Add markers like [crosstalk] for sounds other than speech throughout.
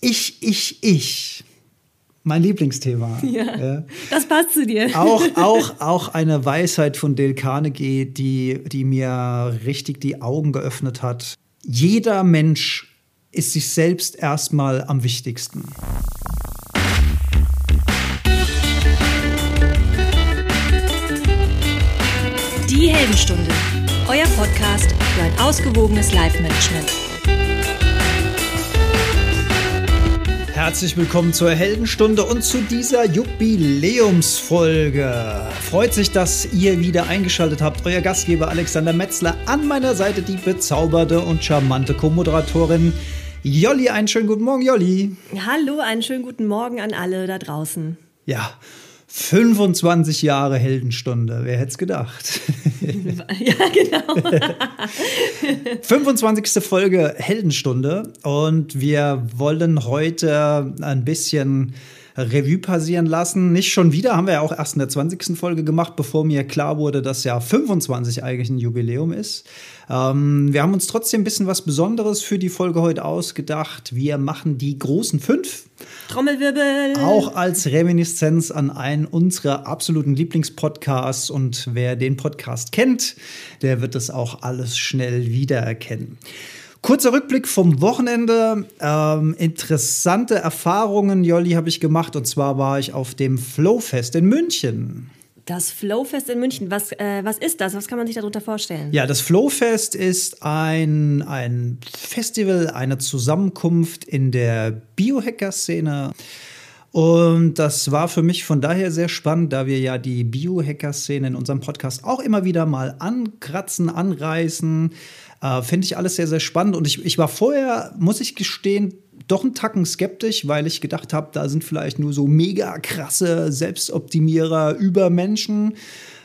Ich, ich, ich. Mein Lieblingsthema. [laughs] Ja, ja. Das passt zu dir. Auch, [laughs] auch, auch eine Weisheit von Dale Carnegie, die, die mir richtig die Augen geöffnet hat. Jeder Mensch ist sich selbst erstmal am wichtigsten. Die Heldenstunde, euer Podcast für ein ausgewogenes Live-Management. Herzlich willkommen zur Heldenstunde und zu dieser Jubiläumsfolge. Freut sich, dass ihr wieder eingeschaltet habt. Euer Gastgeber Alexander Metzler an meiner Seite die bezauberte und charmante Co-Moderatorin Jolli. Einen schönen guten Morgen, Jolli. Hallo, einen schönen guten Morgen an alle da draußen. Ja, 25 Jahre Heldenstunde, wer hätte es gedacht? [laughs] ja, genau. [laughs] 25. Folge Heldenstunde und wir wollen heute ein bisschen Revue passieren lassen. Nicht schon wieder, haben wir ja auch erst in der 20. Folge gemacht, bevor mir klar wurde, dass ja 25 eigentlich ein Jubiläum ist. Ähm, wir haben uns trotzdem ein bisschen was Besonderes für die Folge heute ausgedacht. Wir machen die großen fünf. Trommelwirbel. Auch als Reminiszenz an einen unserer absoluten Lieblingspodcasts. Und wer den Podcast kennt, der wird das auch alles schnell wiedererkennen. Kurzer Rückblick vom Wochenende. Ähm, interessante Erfahrungen, Jolli, habe ich gemacht. Und zwar war ich auf dem Flowfest in München. Das Flowfest in München, was, äh, was ist das? Was kann man sich darunter vorstellen? Ja, das Flowfest ist ein, ein Festival, eine Zusammenkunft in der Biohacker-Szene. Und das war für mich von daher sehr spannend, da wir ja die Biohacker-Szene in unserem Podcast auch immer wieder mal ankratzen, anreißen. Äh, Finde ich alles sehr, sehr spannend. Und ich, ich war vorher, muss ich gestehen, doch einen Tacken skeptisch, weil ich gedacht habe, da sind vielleicht nur so mega krasse Selbstoptimierer über Menschen.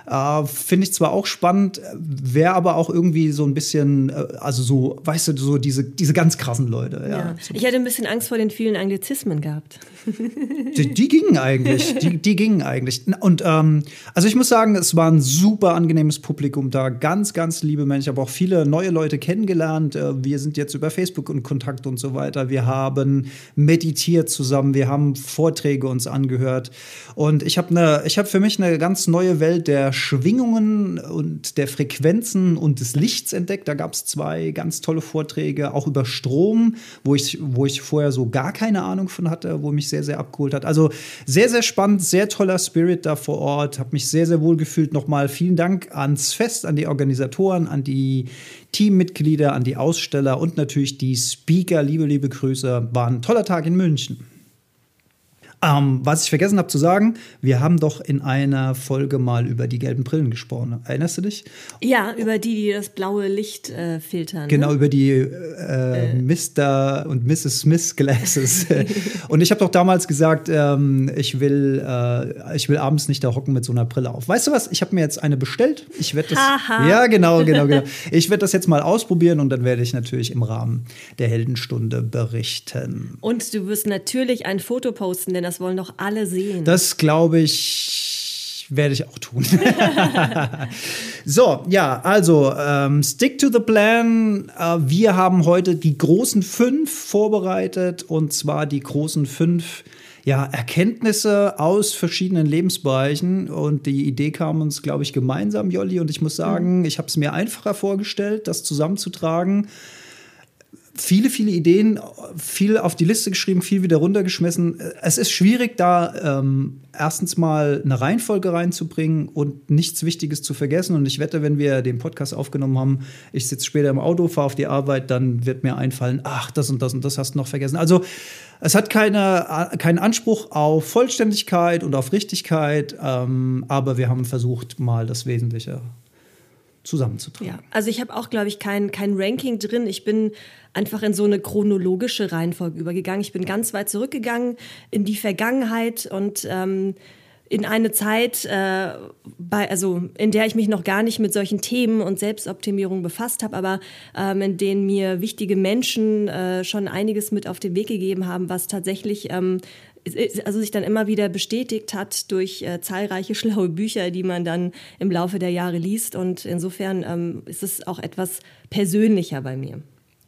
Äh, Finde ich zwar auch spannend, wäre aber auch irgendwie so ein bisschen, äh, also so, weißt du, so diese, diese ganz krassen Leute. Ja. ja. Ich hätte ein bisschen Angst vor den vielen Anglizismen gehabt. [laughs] Die, die gingen eigentlich, die, die gingen eigentlich. Und ähm, also ich muss sagen, es war ein super angenehmes Publikum da, ganz, ganz liebe Menschen. Ich habe auch viele neue Leute kennengelernt. Äh, wir sind jetzt über Facebook in Kontakt und so weiter. Wir haben meditiert zusammen, wir haben Vorträge uns angehört. Und ich habe eine, ich habe für mich eine ganz neue Welt der Schwingungen und der Frequenzen und des Lichts entdeckt. Da gab es zwei ganz tolle Vorträge, auch über Strom, wo ich, wo ich vorher so gar keine Ahnung von hatte, wo mich sehr, sehr abgeholt hat. Also sehr, sehr spannend, sehr toller Spirit da vor Ort. Habe mich sehr, sehr wohl gefühlt. Nochmal vielen Dank ans Fest, an die Organisatoren, an die Teammitglieder, an die Aussteller und natürlich die Speaker. Liebe, liebe Grüße. War ein toller Tag in München. Ähm, was ich vergessen habe zu sagen, wir haben doch in einer Folge mal über die gelben Brillen gesprochen. Erinnerst du dich? Ja, über die, die das blaue Licht äh, filtern. Genau, ne? über die äh, äh. Mr. und Mrs. Smith Glasses. [laughs] und ich habe doch damals gesagt, ähm, ich, will, äh, ich will abends nicht da hocken mit so einer Brille auf. Weißt du was? Ich habe mir jetzt eine bestellt. Ich werde das. Ja, genau, genau, genau. Ich werde das jetzt mal ausprobieren und dann werde ich natürlich im Rahmen der Heldenstunde berichten. Und du wirst natürlich ein Foto posten, denn das das wollen doch alle sehen. Das glaube ich, werde ich auch tun. [laughs] so, ja, also ähm, stick to the plan. Äh, wir haben heute die großen fünf vorbereitet und zwar die großen fünf ja, Erkenntnisse aus verschiedenen Lebensbereichen. Und die Idee kam uns, glaube ich, gemeinsam, Jolli. Und ich muss sagen, mhm. ich habe es mir einfacher vorgestellt, das zusammenzutragen viele, viele Ideen, viel auf die Liste geschrieben, viel wieder runtergeschmissen. Es ist schwierig, da ähm, erstens mal eine Reihenfolge reinzubringen und nichts Wichtiges zu vergessen. Und ich wette, wenn wir den Podcast aufgenommen haben, ich sitze später im Auto, fahre auf die Arbeit, dann wird mir einfallen, ach, das und das und das hast du noch vergessen. Also es hat keine, keinen Anspruch auf Vollständigkeit und auf Richtigkeit, ähm, aber wir haben versucht, mal das Wesentliche zusammenzutragen. Ja, also ich habe auch, glaube ich, kein, kein Ranking drin. Ich bin einfach in so eine chronologische Reihenfolge übergegangen. Ich bin ganz weit zurückgegangen in die Vergangenheit und ähm, in eine Zeit, äh, bei, also in der ich mich noch gar nicht mit solchen Themen und Selbstoptimierung befasst habe, aber ähm, in denen mir wichtige Menschen äh, schon einiges mit auf den Weg gegeben haben, was tatsächlich ähm, also sich dann immer wieder bestätigt hat durch äh, zahlreiche [laughs] schlaue Bücher, die man dann im Laufe der Jahre liest. Und insofern ähm, ist es auch etwas persönlicher bei mir.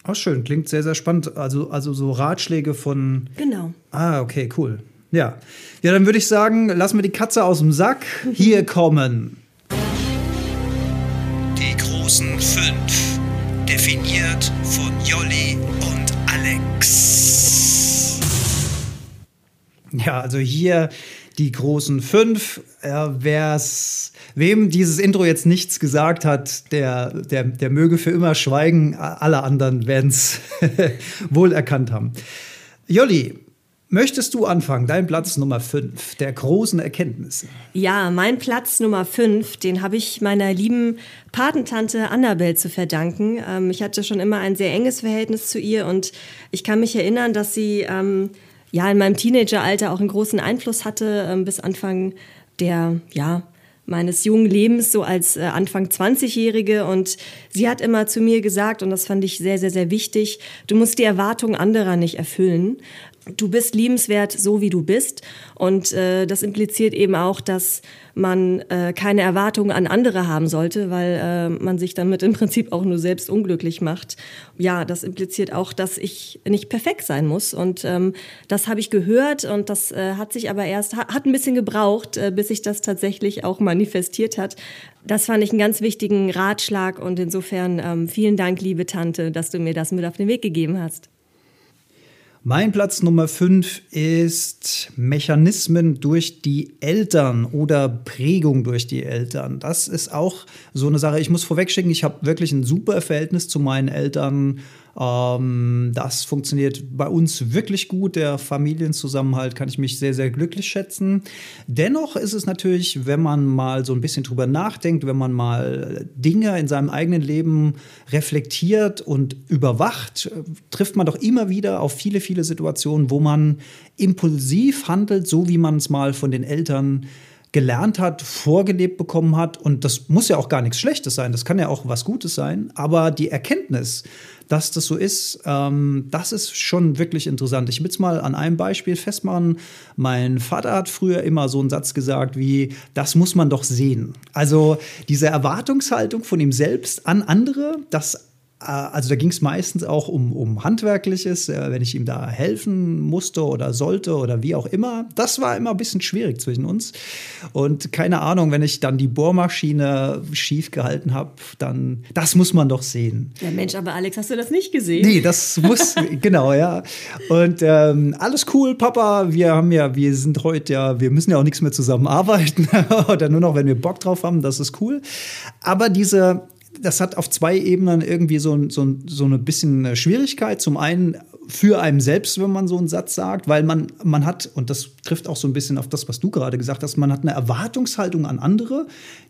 Auch schön, klingt sehr, sehr spannend. Also, also so Ratschläge von. Genau. Ah, okay, cool. Ja. Ja, dann würde ich sagen, lassen wir die Katze aus dem Sack. Hier kommen. Die großen fünf. Definiert von Jolli und Alex. Ja, also hier die großen fünf. Ja, wer's, wem dieses Intro jetzt nichts gesagt hat, der, der, der möge für immer schweigen. Alle anderen werden es [laughs] wohl erkannt haben. Jolli, Möchtest du anfangen? Dein Platz Nummer 5 der großen Erkenntnisse. Ja, mein Platz Nummer 5, den habe ich meiner lieben Patentante Annabelle zu verdanken. Ähm, ich hatte schon immer ein sehr enges Verhältnis zu ihr und ich kann mich erinnern, dass sie ähm, ja in meinem Teenageralter auch einen großen Einfluss hatte ähm, bis Anfang der ja meines jungen Lebens, so als äh, Anfang 20-Jährige. Und sie hat immer zu mir gesagt, und das fand ich sehr, sehr, sehr wichtig, du musst die Erwartungen anderer nicht erfüllen du bist liebenswert, so wie du bist. Und äh, das impliziert eben auch, dass man äh, keine Erwartungen an andere haben sollte, weil äh, man sich damit im Prinzip auch nur selbst unglücklich macht. Ja, das impliziert auch, dass ich nicht perfekt sein muss. Und ähm, das habe ich gehört und das äh, hat sich aber erst, hat ein bisschen gebraucht, äh, bis sich das tatsächlich auch manifestiert hat. Das fand ich einen ganz wichtigen Ratschlag und insofern ähm, vielen Dank, liebe Tante, dass du mir das mit auf den Weg gegeben hast. Mein Platz Nummer 5 ist Mechanismen durch die Eltern oder Prägung durch die Eltern. Das ist auch so eine Sache. Ich muss vorwegschicken, ich habe wirklich ein super Verhältnis zu meinen Eltern ähm, das funktioniert bei uns wirklich gut. Der Familienzusammenhalt kann ich mich sehr, sehr glücklich schätzen. Dennoch ist es natürlich, wenn man mal so ein bisschen drüber nachdenkt, wenn man mal Dinge in seinem eigenen Leben reflektiert und überwacht, trifft man doch immer wieder auf viele, viele Situationen, wo man impulsiv handelt, so wie man es mal von den Eltern gelernt hat, vorgelebt bekommen hat. Und das muss ja auch gar nichts Schlechtes sein, das kann ja auch was Gutes sein. Aber die Erkenntnis, dass das so ist, ähm, das ist schon wirklich interessant. Ich will es mal an einem Beispiel festmachen. Mein Vater hat früher immer so einen Satz gesagt wie, das muss man doch sehen. Also diese Erwartungshaltung von ihm selbst an andere, das äh, also da ging es meistens auch um, um Handwerkliches, äh, wenn ich ihm da helfen musste oder sollte oder wie auch immer. Das war immer ein bisschen schwierig zwischen uns. Und keine Ahnung, wenn ich dann die Bohrmaschine schief gehalten habe, dann, das muss man doch sehen. Ja, Mensch, aber Alex, hast du das nicht gesehen? Nee, das muss, [laughs] genau, ja. Und ähm, alles cool, Papa, wir haben ja, wir sind heute ja, wir müssen ja auch nichts mehr zusammenarbeiten [laughs] oder nur noch, wenn wir Bock drauf haben, das ist cool. Aber diese, das hat auf zwei Ebenen irgendwie so, so, so eine bisschen Schwierigkeit. Zum einen für einen selbst, wenn man so einen Satz sagt, weil man, man hat, und das trifft auch so ein bisschen auf das, was du gerade gesagt hast, man hat eine Erwartungshaltung an andere,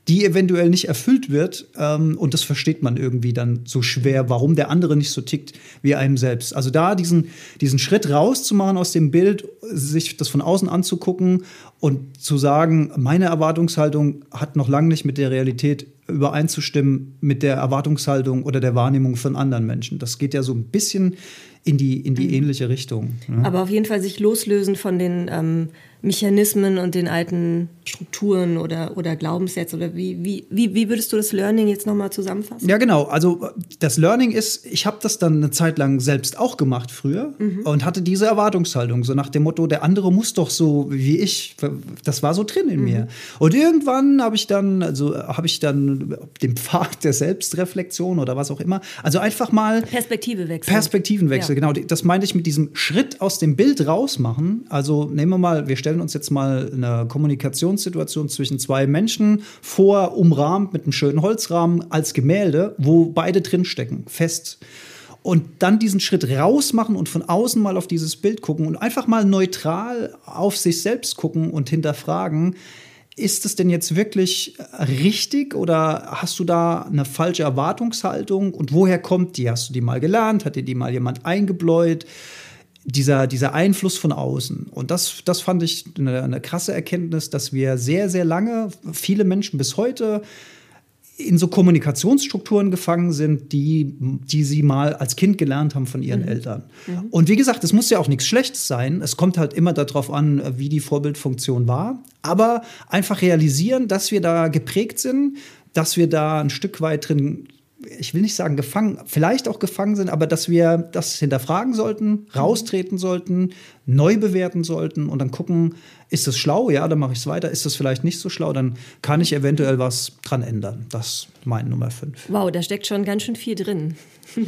die eventuell nicht erfüllt wird. Ähm, und das versteht man irgendwie dann so schwer, warum der andere nicht so tickt wie einem selbst. Also da diesen, diesen Schritt rauszumachen aus dem Bild, sich das von außen anzugucken und zu sagen, meine Erwartungshaltung hat noch lange nicht mit der Realität übereinzustimmen, mit der Erwartungshaltung oder der Wahrnehmung von anderen Menschen. Das geht ja so ein bisschen in die, in die mhm. ähnliche Richtung. Ne? Aber auf jeden Fall sich loslösen von den ähm, Mechanismen und den alten Strukturen oder, oder Glaubenssätzen? Oder wie, wie, wie, wie würdest du das Learning jetzt nochmal zusammenfassen? Ja, genau. Also das Learning ist, ich habe das dann eine Zeit lang selbst auch gemacht früher mhm. und hatte diese Erwartungshaltung, so nach dem Motto, der andere muss doch so wie ich. Das war so drin in mhm. mir. Und irgendwann habe ich dann, also habe ich dann den Pfad der Selbstreflexion oder was auch immer, also einfach mal Perspektivewechsel. Perspektivenwechsel, ja. Genau. Das meinte ich mit diesem Schritt aus dem Bild rausmachen. Also nehmen wir mal, wir stellen stellen uns jetzt mal eine Kommunikationssituation zwischen zwei Menschen vor, umrahmt mit einem schönen Holzrahmen als Gemälde, wo beide drinstecken, fest. Und dann diesen Schritt rausmachen und von außen mal auf dieses Bild gucken und einfach mal neutral auf sich selbst gucken und hinterfragen, ist es denn jetzt wirklich richtig oder hast du da eine falsche Erwartungshaltung und woher kommt die? Hast du die mal gelernt? Hat dir die mal jemand eingebläut? dieser, dieser Einfluss von außen. Und das, das fand ich eine, eine krasse Erkenntnis, dass wir sehr, sehr lange, viele Menschen bis heute, in so Kommunikationsstrukturen gefangen sind, die, die sie mal als Kind gelernt haben von ihren mhm. Eltern. Mhm. Und wie gesagt, es muss ja auch nichts Schlechtes sein. Es kommt halt immer darauf an, wie die Vorbildfunktion war. Aber einfach realisieren, dass wir da geprägt sind, dass wir da ein Stück weit drin ich will nicht sagen gefangen, vielleicht auch gefangen sind, aber dass wir das hinterfragen sollten, raustreten sollten, neu bewerten sollten und dann gucken, ist das schlau? Ja, dann mache ich es weiter. Ist das vielleicht nicht so schlau? Dann kann ich eventuell was dran ändern. Das ist mein Nummer 5. Wow, da steckt schon ganz schön viel drin. [laughs]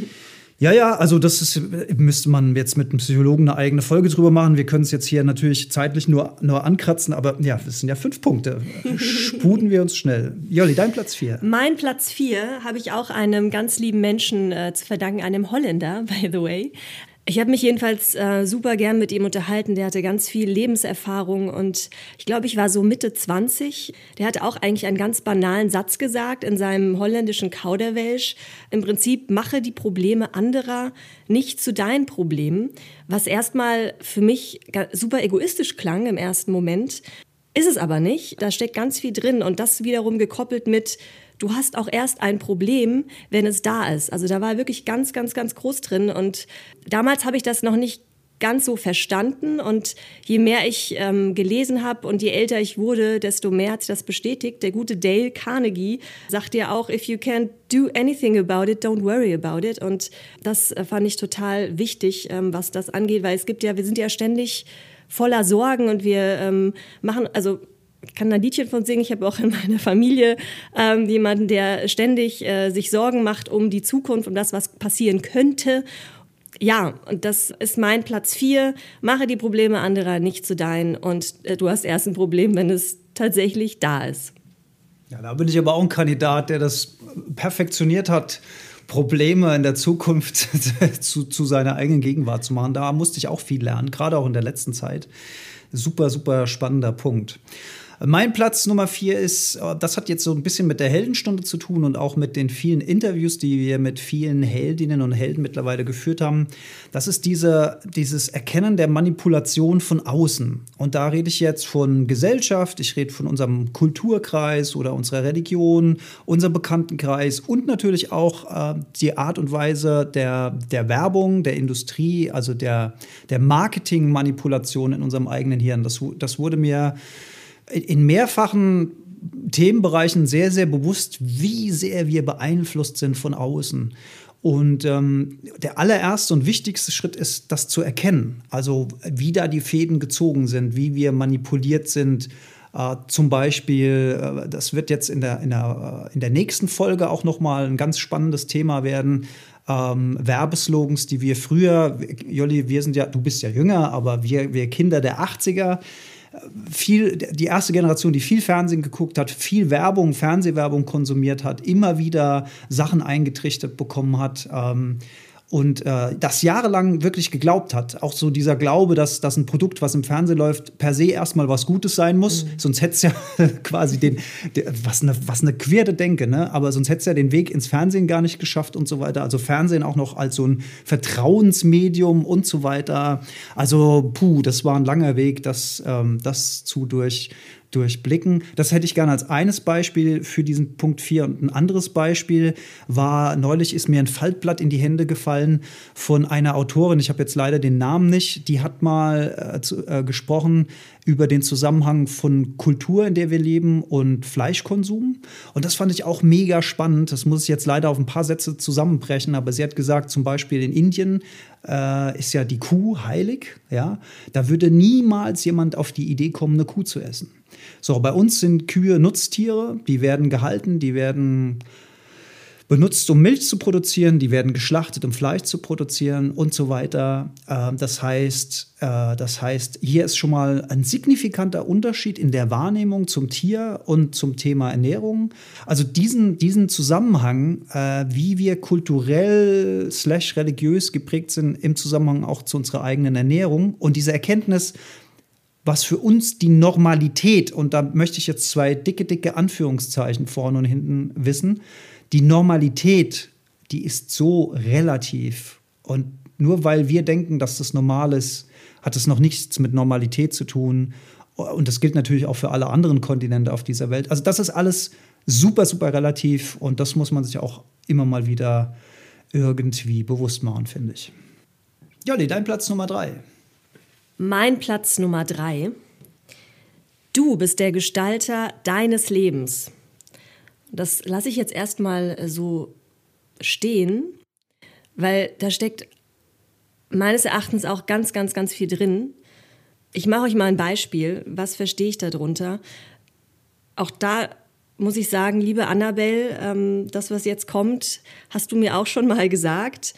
Ja, ja, also das ist, müsste man jetzt mit einem Psychologen eine eigene Folge drüber machen. Wir können es jetzt hier natürlich zeitlich nur, nur ankratzen, aber ja, das sind ja fünf Punkte. Sputen wir uns schnell. Jolli, dein Platz vier. Mein Platz vier habe ich auch einem ganz lieben Menschen äh, zu verdanken, einem Holländer, [laughs] by the way. Ich habe mich jedenfalls äh, super gern mit ihm unterhalten. Der hatte ganz viel Lebenserfahrung und ich glaube, ich war so Mitte 20. Der hatte auch eigentlich einen ganz banalen Satz gesagt in seinem holländischen Kauderwelsch. Im Prinzip mache die Probleme anderer nicht zu deinen Problemen, was erstmal für mich super egoistisch klang im ersten Moment. Ist es aber nicht. Da steckt ganz viel drin und das wiederum gekoppelt mit du hast auch erst ein Problem, wenn es da ist. Also da war wirklich ganz, ganz, ganz groß drin. Und damals habe ich das noch nicht ganz so verstanden und je mehr ich ähm, gelesen habe und je älter ich wurde, desto mehr hat sich das bestätigt. Der gute Dale Carnegie sagt ja auch, if you can't do anything about it, don't worry about it. Und das äh, fand ich total wichtig, ähm, was das angeht, weil es gibt ja, wir sind ja ständig voller Sorgen und wir ähm, machen, also kann ein Liedchen von singen. Ich habe auch in meiner Familie ähm, jemanden, der ständig äh, sich Sorgen macht um die Zukunft, um das, was passieren könnte. Ja, und das ist mein Platz vier. Mache die Probleme anderer nicht zu deinen und äh, du hast erst ein Problem, wenn es tatsächlich da ist. Ja, da bin ich aber auch ein Kandidat, der das perfektioniert hat, Probleme in der Zukunft [laughs] zu, zu seiner eigenen Gegenwart zu machen. Da musste ich auch viel lernen, gerade auch in der letzten Zeit. Super, super spannender Punkt. Mein Platz Nummer vier ist, äh, das hat jetzt so ein bisschen mit der Heldenstunde zu tun und auch mit den vielen Interviews, die wir mit vielen Heldinnen und Helden mittlerweile geführt haben. Das ist diese, dieses Erkennen der Manipulation von außen. Und da rede ich jetzt von Gesellschaft, ich rede von unserem Kulturkreis oder unserer Religion, unserem Bekanntenkreis und natürlich auch äh, die Art und Weise der, der Werbung, der Industrie, also der, der Marketingmanipulation in unserem eigenen Hirn. Das, das wurde mir in mehrfachen Themenbereichen sehr, sehr bewusst, wie sehr wir beeinflusst sind von außen. Und ähm, der allererste und wichtigste Schritt ist, das zu erkennen. Also wie da die Fäden gezogen sind, wie wir manipuliert sind. Äh, zum Beispiel, äh, das wird jetzt in der, in der, äh, in der nächsten Folge auch nochmal ein ganz spannendes Thema werden. Ähm, Werbeslogans, die wir früher, Jolli, wir sind ja, du bist ja jünger, aber wir, wir Kinder der 80er, viel, die erste Generation, die viel Fernsehen geguckt hat, viel Werbung, Fernsehwerbung konsumiert hat, immer wieder Sachen eingetrichtert bekommen hat. Ähm, und äh, das jahrelang wirklich geglaubt hat. Auch so dieser Glaube, dass, dass ein Produkt, was im Fernsehen läuft, per se erstmal was Gutes sein muss. Mhm. Sonst hätte es ja [laughs] quasi den, den, was eine, was eine queere Denke, ne? Aber sonst hätte es ja den Weg ins Fernsehen gar nicht geschafft und so weiter. Also Fernsehen auch noch als so ein Vertrauensmedium und so weiter. Also, puh, das war ein langer Weg, das, ähm, das zu durch durchblicken. Das hätte ich gerne als eines Beispiel für diesen Punkt 4. Und ein anderes Beispiel war, neulich ist mir ein Faltblatt in die Hände gefallen von einer Autorin, ich habe jetzt leider den Namen nicht, die hat mal äh, zu, äh, gesprochen über den Zusammenhang von Kultur, in der wir leben und Fleischkonsum. Und das fand ich auch mega spannend. Das muss ich jetzt leider auf ein paar Sätze zusammenbrechen, aber sie hat gesagt, zum Beispiel in Indien äh, ist ja die Kuh heilig. Ja? Da würde niemals jemand auf die Idee kommen, eine Kuh zu essen. So, bei uns sind Kühe Nutztiere, die werden gehalten, die werden benutzt, um Milch zu produzieren, die werden geschlachtet, um Fleisch zu produzieren und so weiter. Ähm, das heißt, äh, das heißt, hier ist schon mal ein signifikanter Unterschied in der Wahrnehmung zum Tier und zum Thema Ernährung. Also diesen, diesen Zusammenhang, äh, wie wir kulturell slash religiös geprägt sind im Zusammenhang auch zu unserer eigenen Ernährung und diese Erkenntnis, was für uns die Normalität, und da möchte ich jetzt zwei dicke, dicke Anführungszeichen vorne und hinten wissen, die Normalität, die ist so relativ. Und nur weil wir denken, dass das normal ist, hat es noch nichts mit Normalität zu tun. Und das gilt natürlich auch für alle anderen Kontinente auf dieser Welt. Also das ist alles super, super relativ und das muss man sich auch immer mal wieder irgendwie bewusst machen, finde ich. Jolli, dein Platz Nummer drei. Mein Platz Nummer drei. Du bist der Gestalter deines Lebens. Das lasse ich jetzt erstmal so stehen, weil da steckt meines Erachtens auch ganz, ganz, ganz viel drin. Ich mache euch mal ein Beispiel. Was verstehe ich darunter? Auch da muss ich sagen, liebe Annabelle, ähm, das, was jetzt kommt, hast du mir auch schon mal gesagt.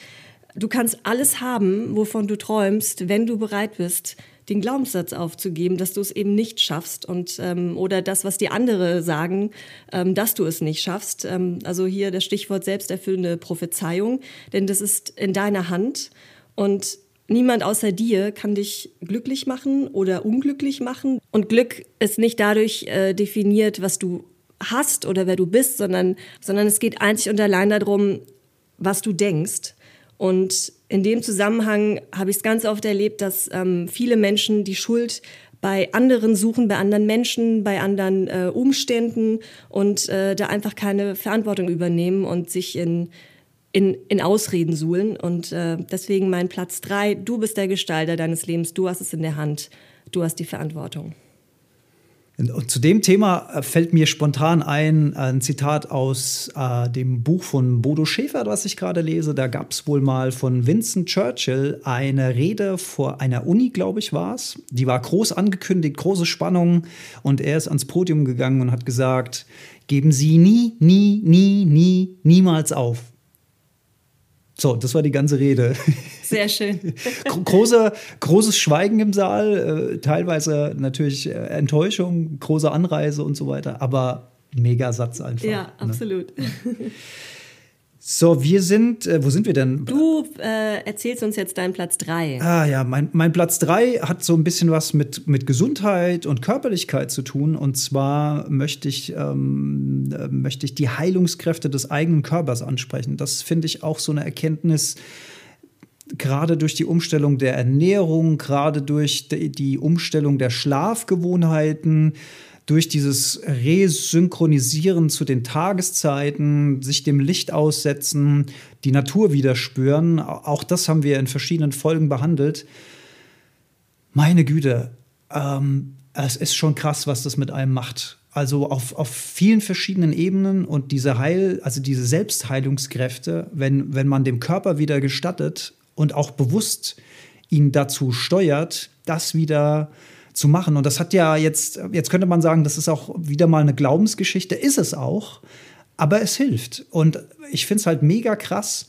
Du kannst alles haben, wovon du träumst, wenn du bereit bist, den Glaubenssatz aufzugeben, dass du es eben nicht schaffst und ähm, oder das, was die andere sagen, ähm, dass du es nicht schaffst. Ähm, also hier das Stichwort selbsterfüllende Prophezeiung, denn das ist in deiner Hand und niemand außer dir kann dich glücklich machen oder unglücklich machen. Und Glück ist nicht dadurch äh, definiert, was du hast oder wer du bist, sondern, sondern es geht einzig und allein darum, was du denkst. Und in dem Zusammenhang habe ich es ganz oft erlebt, dass ähm, viele Menschen die Schuld bei anderen suchen, bei anderen Menschen, bei anderen äh, Umständen und äh, da einfach keine Verantwortung übernehmen und sich in, in, in Ausreden suhlen. Und äh, deswegen mein Platz drei, du bist der Gestalter deines Lebens, du hast es in der Hand, du hast die Verantwortung. Und zu dem Thema äh, fällt mir spontan ein ein Zitat aus äh, dem Buch von Bodo Schäfer, was ich gerade lese. Da gab es wohl mal von Vincent Churchill eine Rede vor einer Uni, glaube ich, war es. Die war groß angekündigt, große Spannung. Und er ist ans Podium gegangen und hat gesagt, geben Sie nie, nie, nie, nie, niemals auf. So, das war die ganze Rede. Sehr schön. Große, großes Schweigen im Saal, äh, teilweise natürlich äh, Enttäuschung, große Anreise und so weiter, aber mega Satz einfach. Ja, ne? absolut. Ne? [laughs] So, wir sind, äh, wo sind wir denn? Du äh, erzählst uns jetzt deinen Platz 3. Ah ja, mein, mein Platz 3 hat so ein bisschen was mit, mit Gesundheit und Körperlichkeit zu tun. Und zwar möchte ich, ähm, äh, möchte ich die Heilungskräfte des eigenen Körpers ansprechen. Das finde ich auch so eine Erkenntnis, gerade durch die Umstellung der Ernährung, gerade durch die Umstellung der Schlafgewohnheiten durch dieses Resynchronisieren zu den Tageszeiten, sich dem Licht aussetzen, die Natur wieder spüren, auch das haben wir in verschiedenen Folgen behandelt. Meine Güte, ähm, es ist schon krass, was das mit einem macht. Also auf, auf vielen verschiedenen Ebenen und diese Heil, also diese Selbstheilungskräfte, wenn, wenn man dem Körper wieder gestattet und auch bewusst ihn dazu steuert, das wieder äh, zu machen. Und das hat ja jetzt, jetzt könnte man sagen, das ist auch wieder mal eine Glaubensgeschichte, ist es auch, aber es hilft. Und ich finde es halt mega krass,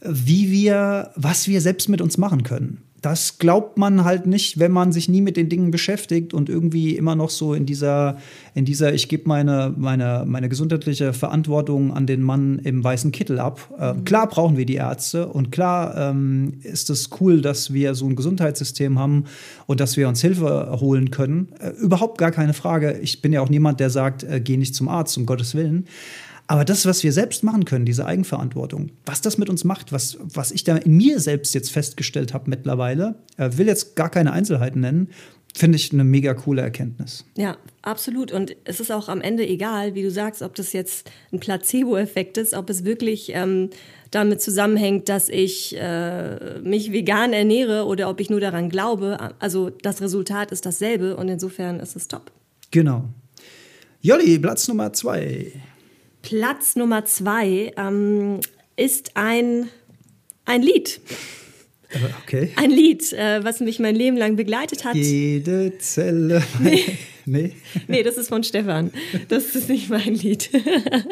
wie wir, was wir selbst mit uns machen können das glaubt man halt nicht, wenn man sich nie mit den Dingen beschäftigt und irgendwie immer noch so in dieser, in dieser ich gebe meine, meine, meine gesundheitliche Verantwortung an den Mann im weißen Kittel ab. Äh. Klar brauchen wir die Ärzte und klar ähm, ist es cool, dass wir so ein Gesundheitssystem haben und dass wir uns Hilfe holen können. Äh, überhaupt gar keine Frage. Ich bin ja auch niemand, der sagt, äh, geh nicht zum Arzt, um Gottes Willen. Aber das, was wir selbst machen können, diese Eigenverantwortung, was das mit uns macht, was, was ich da in mir selbst jetzt festgestellt habe mittlerweile, äh, will jetzt gar keine Einzelheiten nennen, finde ich eine mega coole Erkenntnis. Ja, absolut. Und es ist auch am Ende egal, wie du sagst, ob das jetzt ein Placebo-Effekt ist, ob es wirklich ähm, damit zusammenhängt, dass ich äh, mich vegan ernähre oder ob ich nur daran glaube. Also das Resultat ist dasselbe und insofern ist es top. Genau. Jolli, Platz Nummer zwei. Platz Nummer zwei ähm, ist ein, ein Lied. Okay. Ein Lied, äh, was mich mein Leben lang begleitet hat. Jede Zelle. [laughs] Nee. [laughs] nee. das ist von Stefan. Das ist nicht mein Lied.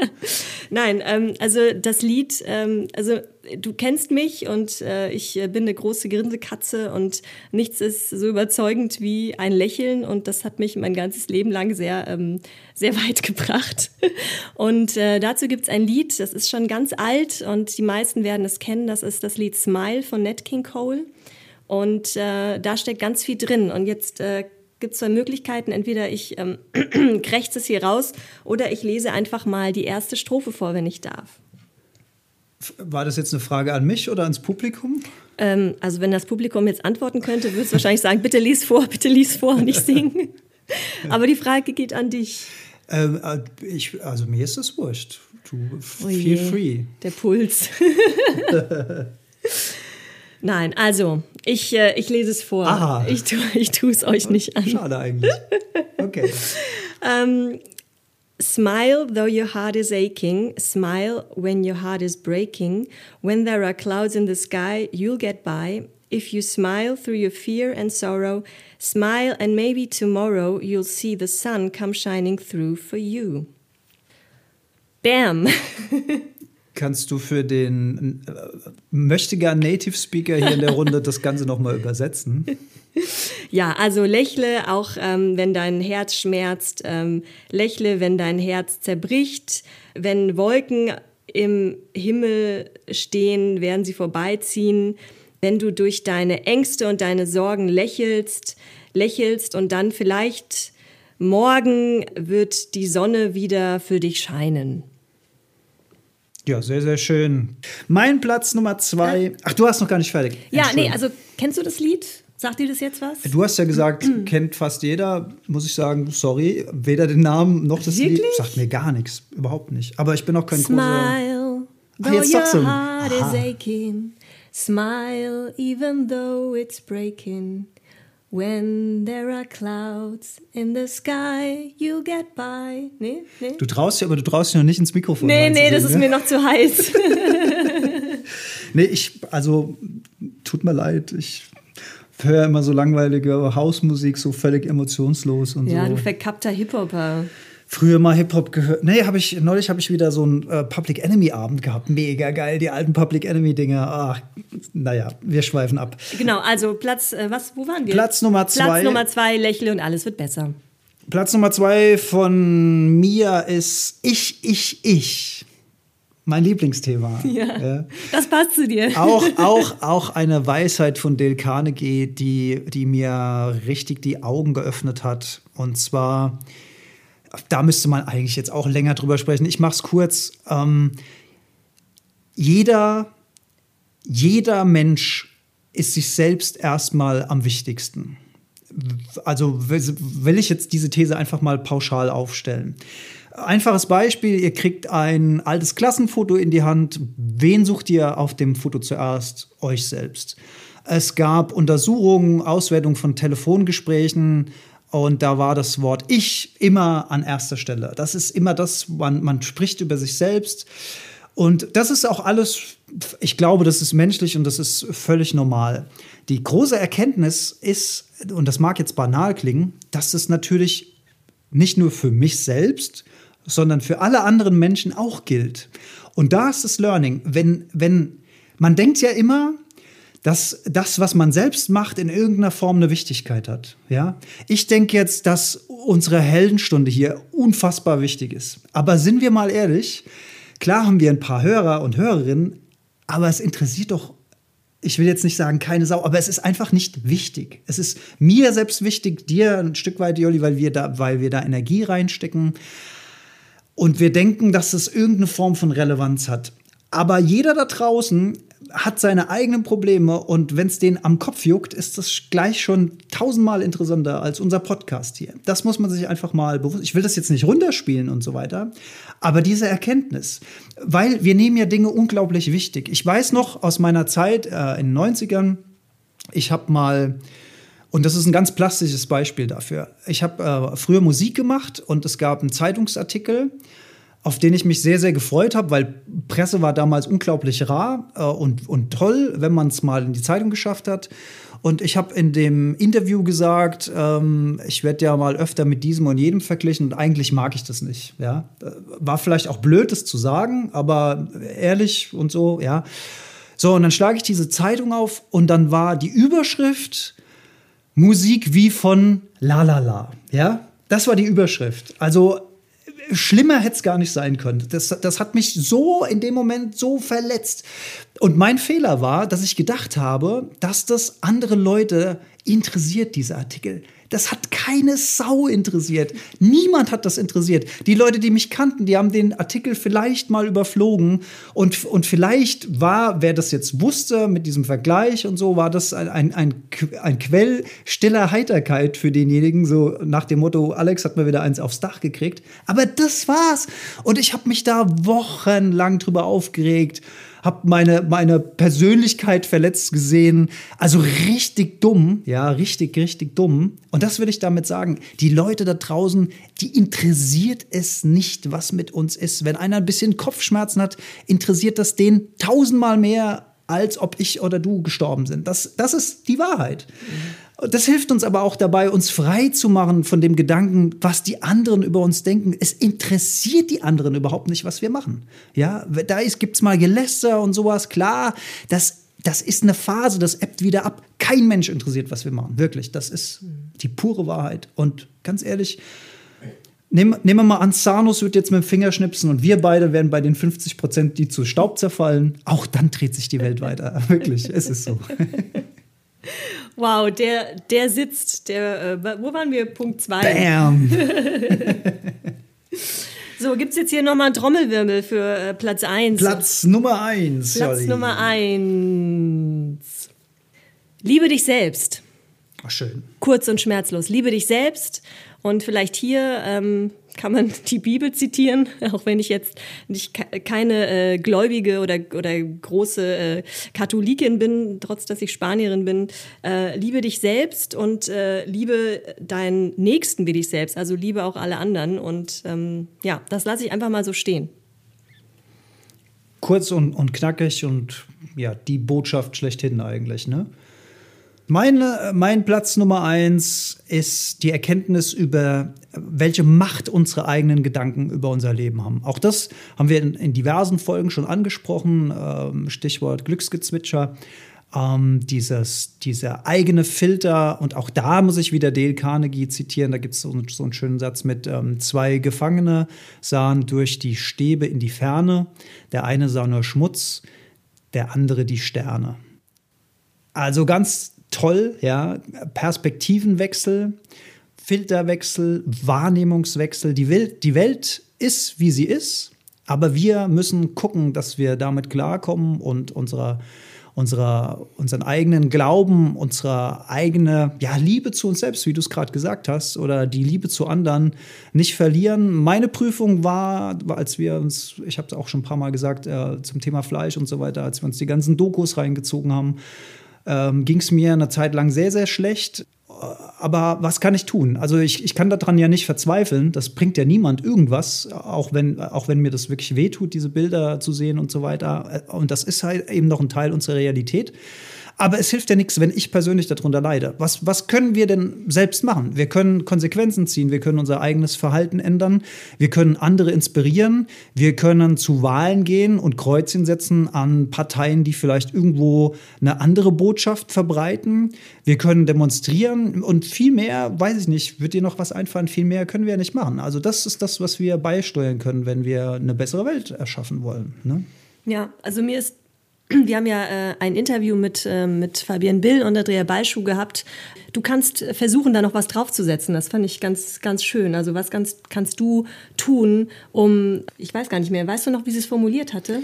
[laughs] Nein, ähm, also das Lied, ähm, also du kennst mich und äh, ich bin eine große Grinsekatze und nichts ist so überzeugend wie ein Lächeln und das hat mich mein ganzes Leben lang sehr, ähm, sehr weit [laughs] gebracht. Und äh, dazu gibt es ein Lied, das ist schon ganz alt und die meisten werden es kennen, das ist das Lied Smile von Nat King Cole. Und äh, da steckt ganz viel drin. Und jetzt äh, gibt zwei Möglichkeiten. Entweder ich ähm, [clears throat] krächze es hier raus oder ich lese einfach mal die erste Strophe vor, wenn ich darf. War das jetzt eine Frage an mich oder ans Publikum? Ähm, also wenn das Publikum jetzt antworten könnte, würde es wahrscheinlich sagen, bitte lies vor, bitte lies vor und ich singe. [laughs] Aber die Frage geht an dich. Ähm, äh, ich, also mir ist es wurscht. Du, oh feel free. Der Puls. [laughs] [laughs] Nein, also ich, äh, ich lese es vor. Aha. Ich, tu, ich tue es euch nicht an. Schade eigentlich. Okay. [laughs] ähm, Smile though your heart is aching. Smile when your heart is breaking. When there are clouds in the sky, you'll get by. If you smile through your fear and sorrow, smile and maybe tomorrow you'll see the sun come shining through for you. Bam! [laughs] Kannst du für den äh, möchtegern Native Speaker hier in der Runde das Ganze nochmal übersetzen? Ja, also lächle auch, ähm, wenn dein Herz schmerzt. Ähm, lächle, wenn dein Herz zerbricht. Wenn Wolken im Himmel stehen, werden sie vorbeiziehen. Wenn du durch deine Ängste und deine Sorgen lächelst, lächelst und dann vielleicht morgen wird die Sonne wieder für dich scheinen. Ja, sehr, sehr schön. Mein Platz Nummer zwei. Ach, du hast noch gar nicht fertig. Ja, nee, also kennst du das Lied? Sagt dir das jetzt was? Du hast ja gesagt, kennt fast jeder. Muss ich sagen, sorry, weder den Namen noch das Wirklich? Lied. Sagt mir gar nichts. Überhaupt nicht. Aber ich bin auch kein großer. Smile, Ach, though jetzt heart is Aha. Smile, even though it's breaking. When there are clouds in the sky, you'll get by. Nee, nee. Du traust dich, aber du traust dich noch nicht ins Mikrofon. Nee, nee, das ist ne? mir noch zu heiß. [laughs] Nee, ich, also, tut mir leid. Ich höre immer so langweilige Hausmusik, so völlig emotionslos und ja, so. du verkappter Hip-Hopper. Früher mal Hip-Hop gehört. Nee, habe ich, neulich habe ich wieder so einen äh, Public Enemy-Abend gehabt. Mega geil, die alten Public Enemy-Dinger. Ach, naja, wir schweifen ab. Genau, also Platz, äh, was, wo waren wir? Platz Nummer zwei. Platz Nummer zwei, lächle und alles wird besser. Platz Nummer zwei von mir ist Ich, Ich, Ich. Mein Lieblingsthema. [laughs] Ja. Das passt zu dir. Auch, [laughs] auch, auch eine Weisheit von Dale Carnegie, die, die mir richtig die Augen geöffnet hat. Und zwar, da müsste man eigentlich jetzt auch länger drüber sprechen. Ich mache es kurz. Ähm, jeder, jeder Mensch ist sich selbst erstmal am wichtigsten. Also will ich jetzt diese These einfach mal pauschal aufstellen. Einfaches Beispiel, ihr kriegt ein altes Klassenfoto in die Hand. Wen sucht ihr auf dem Foto zuerst? Euch selbst. Es gab Untersuchungen, Auswertung von Telefongesprächen und da war das Wort Ich immer an erster Stelle. Das ist immer das, man, man spricht über sich selbst. Und das ist auch alles, ich glaube, das ist menschlich und das ist völlig normal. Die große Erkenntnis ist, und das mag jetzt banal klingen, dass es natürlich nicht nur für mich selbst, sondern für alle anderen Menschen auch gilt. Und da ist das Learning. Wenn, wenn, man denkt ja immer, dass das, was man selbst macht, in irgendeiner Form eine Wichtigkeit hat. Ja? Ich denke jetzt, dass unsere Heldenstunde hier unfassbar wichtig ist. Aber sind wir mal ehrlich, klar haben wir ein paar Hörer und Hörerinnen, aber es interessiert doch, ich will jetzt nicht sagen keine Sau, aber es ist einfach nicht wichtig. Es ist mir selbst wichtig, dir ein Stück weit, Jolli, weil wir da, weil wir da Energie reinstecken. Und wir denken, dass es irgendeine Form von Relevanz hat. Aber jeder da draußen hat seine eigenen Probleme und wenn es den am Kopf juckt, ist das gleich schon tausendmal interessanter als unser Podcast hier. Das muss man sich einfach mal bewusst. Ich will das jetzt nicht runterspielen und so weiter, aber diese Erkenntnis, weil wir nehmen ja Dinge unglaublich wichtig. Ich weiß noch aus meiner Zeit äh, in den 90ern, ich habe mal und das ist ein ganz plastisches Beispiel dafür. Ich habe äh, früher Musik gemacht und es gab einen Zeitungsartikel, auf den ich mich sehr, sehr gefreut habe, weil Presse war damals unglaublich rar äh, und, und toll, wenn man es mal in die Zeitung geschafft hat. Und ich habe in dem Interview gesagt, ähm, ich werde ja mal öfter mit diesem und jedem verglichen und eigentlich mag ich das nicht. Ja? War vielleicht auch blöd, das zu sagen, aber ehrlich und so, ja. So, und dann schlage ich diese Zeitung auf und dann war die Überschrift Musik wie von La La La. Ja, das war die Überschrift. Also schlimmer hätte es gar nicht sein können. Das, das hat mich so in dem Moment so verletzt. Und mein Fehler war, dass ich gedacht habe, dass das andere Leute interessiert, dieser Artikel. Das hat keine Sau interessiert. Niemand hat das interessiert. Die Leute, die mich kannten, die haben den Artikel vielleicht mal überflogen. Und, und vielleicht war, wer das jetzt wusste mit diesem Vergleich und so, war das ein, ein, ein, ein Quell stiller Heiterkeit für denjenigen. So nach dem Motto, Alex hat mir wieder eins aufs Dach gekriegt. Aber das war's. Und ich habe mich da wochenlang drüber aufgeregt. Habe meine, meine Persönlichkeit verletzt gesehen. Also richtig dumm, ja, richtig, richtig dumm. Und das will ich damit sagen. Die Leute da draußen, die interessiert es nicht, was mit uns ist. Wenn einer ein bisschen Kopfschmerzen hat, interessiert das den tausendmal mehr, als ob ich oder du gestorben sind. Das, das ist die Wahrheit. Mhm. Das hilft uns aber auch dabei, uns frei zu machen von dem Gedanken, was die anderen über uns denken. Es interessiert die anderen überhaupt nicht, was wir machen. Ja, da gibt es mal Geläster und sowas. Klar, das, das ist eine Phase, das ebbt wieder ab. Kein Mensch interessiert, was wir machen. Wirklich, das ist die pure Wahrheit. Und ganz ehrlich, Nehmen, nehmen wir mal an, Sanus wird jetzt mit dem Finger schnipsen und wir beide werden bei den 50 Prozent, die zu Staub zerfallen. Auch dann dreht sich die Welt weiter. [laughs] Wirklich, es ist so. [laughs] Wow, der, der sitzt. Der, äh, wo waren wir? Punkt 2. Bam! [laughs] so, gibt es jetzt hier nochmal einen Trommelwirbel für äh, Platz 1? Platz Nummer 1. Platz Jolly. Nummer 1. Liebe dich selbst. Ach, schön. Kurz und schmerzlos. Liebe dich selbst. Und vielleicht hier ähm, kann man die Bibel zitieren, [laughs] auch wenn ich jetzt nicht keine äh, gläubige oder, oder große äh, Katholikin bin, trotz dass ich Spanierin bin. Äh, liebe dich selbst und äh, liebe deinen Nächsten wie dich selbst, also liebe auch alle anderen. Und ähm, ja, das lasse ich einfach mal so stehen. Kurz und, und knackig und ja, die Botschaft schlechthin eigentlich, ne? Meine, mein Platz Nummer eins ist die Erkenntnis über, welche Macht unsere eigenen Gedanken über unser Leben haben. Auch das haben wir in, in diversen Folgen schon angesprochen. Ähm, Stichwort Glücksgezwitscher. Ähm, dieses, dieser eigene Filter, und auch da muss ich wieder Dale Carnegie zitieren, da gibt es so, so, einen schönen Satz mit, ähm, zwei Gefangene sahen durch die Stäbe in die Ferne, der eine sah nur Schmutz, der andere die Sterne. Also ganz toll, ja, Perspektivenwechsel, Filterwechsel, Wahrnehmungswechsel. Die Welt, die Welt ist, wie sie ist, aber wir müssen gucken, dass wir damit klarkommen und unserer unserer, unseren eigenen Glauben, unsere eigene ja, Liebe zu uns selbst, wie du es gerade gesagt hast, oder die Liebe zu anderen nicht verlieren. Meine Prüfung war, als wir uns, ich habe es auch schon ein paar Mal gesagt, äh, zum Thema Fleisch und so weiter, als wir uns die ganzen Dokus reingezogen haben, ähm, ging es mir eine Zeit lang sehr, sehr schlecht. Aber was kann ich tun? Also ich, ich kann daran ja nicht verzweifeln. Das bringt ja niemand irgendwas, auch wenn, auch wenn mir das wirklich wehtut, diese Bilder zu sehen und so weiter. Und das ist halt eben noch ein Teil unserer Realität. Aber es hilft ja nichts, wenn ich persönlich darunter leide. Was, was können wir denn selbst machen? Wir können Konsequenzen ziehen, wir können unser eigenes Verhalten ändern, wir können andere inspirieren, wir können zu Wahlen gehen und Kreuzchen setzen an Parteien, die vielleicht irgendwo eine andere Botschaft verbreiten. Wir können demonstrieren und viel mehr, weiß ich nicht, wird dir noch was einfallen, viel mehr können wir ja nicht machen. Also das ist das, was wir beisteuern können, wenn wir eine bessere Welt erschaffen wollen. Ne? Ja, also mir ist wir haben ja äh, ein Interview mit, äh, mit Fabian Bill und Andrea Balschuh gehabt. Du kannst versuchen, da noch was draufzusetzen. Das fand ich ganz, ganz schön. Also was ganz, kannst du tun, um, ich weiß gar nicht mehr, weißt du noch, wie sie es formuliert hatte?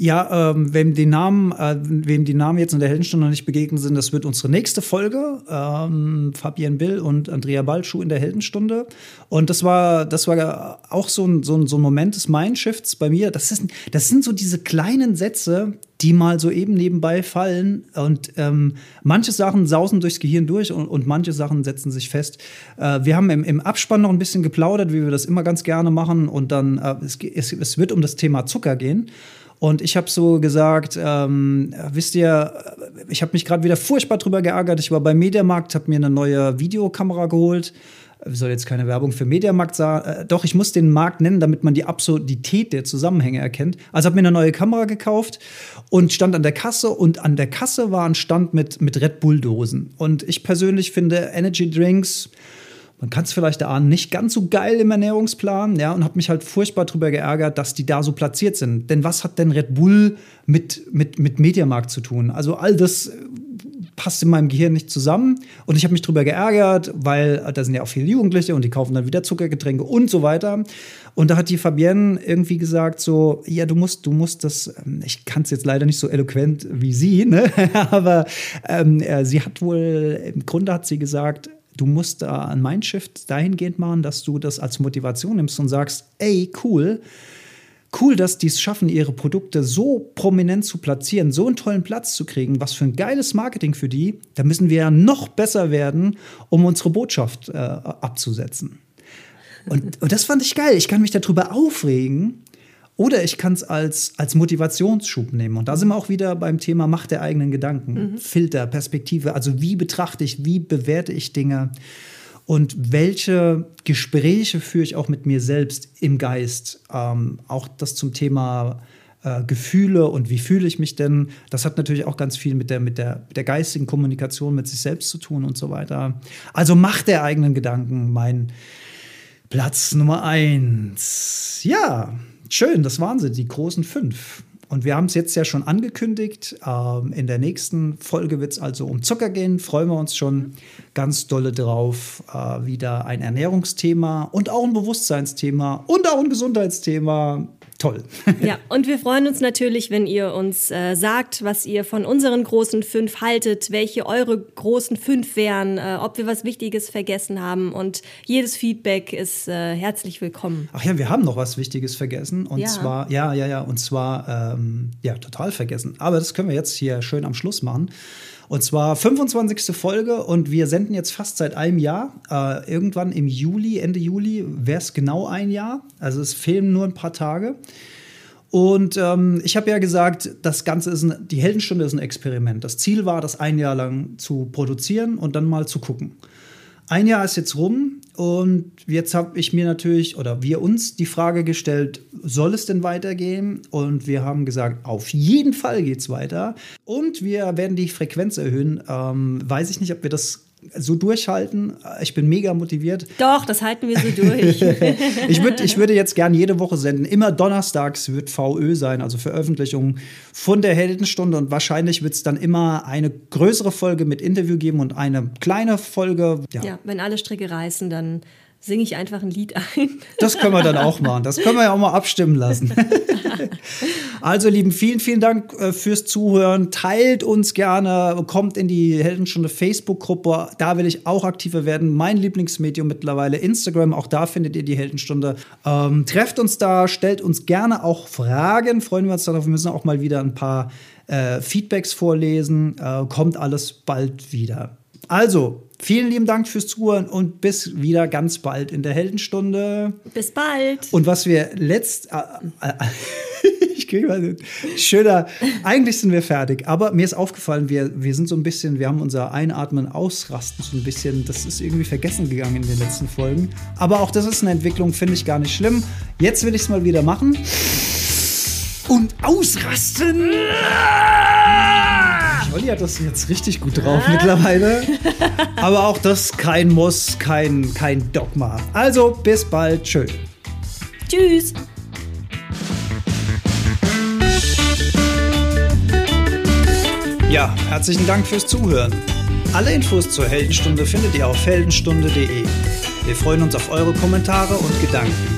Ja, ähm, wem die Namen, äh, wem die Namen jetzt in der Heldenstunde noch nicht begegnet sind, das wird unsere nächste Folge. Ähm, Fabian Bill und Andrea Balschuh in der Heldenstunde. Und das war, das war auch so ein, so ein, so ein Moment des Mindshifts bei mir. Das, ist, das sind so diese kleinen Sätze, die mal so eben nebenbei fallen. Und ähm, manche Sachen sausen durchs Gehirn durch und, und manche Sachen setzen sich fest. Äh, wir haben im, im, Abspann noch ein bisschen geplaudert, wie wir das immer ganz gerne machen. Und dann, äh, es, es, es wird um das Thema Zucker gehen. Und ich habe so gesagt, ähm, wisst ihr, ich habe mich gerade wieder furchtbar drüber geärgert. Ich war beim Mediamarkt, habe mir eine neue Videokamera geholt. Soll jetzt keine Werbung für Mediamarkt sagen. Äh, doch, ich muss den Markt nennen, damit man die Absurdität der Zusammenhänge erkennt. Also habe mir eine neue Kamera gekauft und stand an der Kasse. Und an der Kasse war ein Stand mit, mit Red Bull-Dosen. Und ich persönlich finde Energy Drinks man kann es vielleicht erahnen, nicht ganz so geil im Ernährungsplan, ja, und habe mich halt furchtbar darüber geärgert, dass die da so platziert sind. Denn was hat denn Red Bull mit, mit, mit Mediamarkt zu tun? Also all das äh, passt in meinem Gehirn nicht zusammen und ich habe mich darüber geärgert, weil äh, da sind ja auch viele Jugendliche und die kaufen dann wieder Zuckergetränke und so weiter. Und da hat die Fabienne irgendwie gesagt so, ja, du musst, du musst das, ähm, ich kann es jetzt leider nicht so eloquent wie sie, ne? [laughs] aber ähm, äh, sie hat wohl, im Grunde hat sie gesagt, du musst da ein Mindshift dahingehend machen, dass du das als Motivation nimmst und sagst, ey, cool, cool, dass die es schaffen, ihre Produkte so prominent zu platzieren, so einen tollen Platz zu kriegen. Was für ein geiles Marketing für die. Da müssen wir ja noch besser werden, um unsere Botschaft äh, abzusetzen. Und, und das fand ich geil. Ich kann mich darüber aufregen. Oder ich kann es als, als Motivationsschub nehmen. Und da sind wir auch wieder beim Thema Macht der eigenen Gedanken. Mhm. Filter, Perspektive. Also wie betrachte ich, wie bewerte ich Dinge? Und welche Gespräche führe ich auch mit mir selbst im Geist? Ähm, auch das zum Thema äh, Gefühle und wie fühle ich mich denn? Das hat natürlich auch ganz viel mit der, mit, der, mit der geistigen Kommunikation mit sich selbst zu tun und so weiter. Also Macht der eigenen Gedanken, mein Platz Nummer eins. Ja, schön, das waren sie, die großen fünf. Und wir haben es jetzt ja schon angekündigt. Ähm, in der nächsten Folge wird es also um Zucker gehen. Freuen wir uns schon ganz dolle drauf. Äh, wieder ein Ernährungsthema und auch ein Bewusstseinsthema und auch ein Gesundheitsthema toll. [laughs] Ja, und wir freuen uns natürlich, wenn ihr uns äh, sagt, was ihr von unseren großen fünf haltet, welche eure großen fünf wären, äh, ob wir was Wichtiges vergessen haben. Und jedes Feedback ist äh, herzlich willkommen. Ach ja, wir haben noch was Wichtiges vergessen. Und ja. zwar, ja, ja, ja, und zwar, ähm, ja, total vergessen. Aber das können wir jetzt hier schön am Schluss machen. Und zwar 25. Folge und wir senden jetzt fast seit einem Jahr. Äh, irgendwann im Juli, Ende Juli, wäre es genau ein Jahr. Also es fehlen nur ein paar Tage. Und ähm, ich habe ja gesagt, das Ganze ist ein, die Heldenstunde ist ein Experiment. Das Ziel war, das ein Jahr lang zu produzieren und dann mal zu gucken. Ein Jahr ist jetzt rum und jetzt habe ich mir natürlich oder wir uns die Frage gestellt, soll es denn weitergehen? Und wir haben gesagt, auf jeden Fall geht es weiter. Und wir werden die Frequenz erhöhen. Ähm, weiß ich nicht, ob wir das so durchhalten. Ich bin mega motiviert. Doch, das halten wir so durch. [laughs] ich, würd, ich würde jetzt gerne jede Woche senden. Immer donnerstags wird VÖ sein, also Veröffentlichung von der Heldenstunde. Und wahrscheinlich wird es dann immer eine größere Folge mit Interview geben und eine kleine Folge. Ja, ja wenn alle Stricke reißen, dann singe ich einfach ein Lied ein. [laughs] Das können wir dann auch machen. Das können wir ja auch mal abstimmen lassen. [laughs] also, Lieben, vielen, vielen Dank äh, fürs Zuhören. Teilt uns gerne, kommt in die Heldenstunde Facebook-Gruppe. Da will ich auch aktiver werden. Mein Lieblingsmedium mittlerweile Instagram. Auch da findet ihr die Heldenstunde. Ähm, trefft uns da, stellt uns gerne auch Fragen. Freuen wir uns darauf. Wir müssen auch mal wieder ein paar äh, Feedbacks vorlesen. Äh, kommt alles bald wieder. Also, vielen lieben Dank fürs Zuhören und bis wieder ganz bald in der Heldenstunde. Bis bald. Und was wir letzt. Äh, äh, [laughs] ich kriege mal schöner. Eigentlich sind wir fertig, aber mir ist aufgefallen, wir, wir sind so ein bisschen, wir haben unser Einatmen, Ausrasten so ein bisschen, das ist irgendwie vergessen gegangen in den letzten Folgen. Aber auch das ist eine Entwicklung, finde ich gar nicht schlimm. Jetzt will ich es mal wieder machen. Und ausrasten! Olli hat das jetzt richtig gut drauf ah. mittlerweile. Aber auch das kein Muss, kein, kein Dogma. Also bis bald. Tschö. Tschüss. Ja, herzlichen Dank fürs Zuhören. Alle Infos zur Heldenstunde findet ihr auf heldenstunde.de. Wir freuen uns auf eure Kommentare und Gedanken.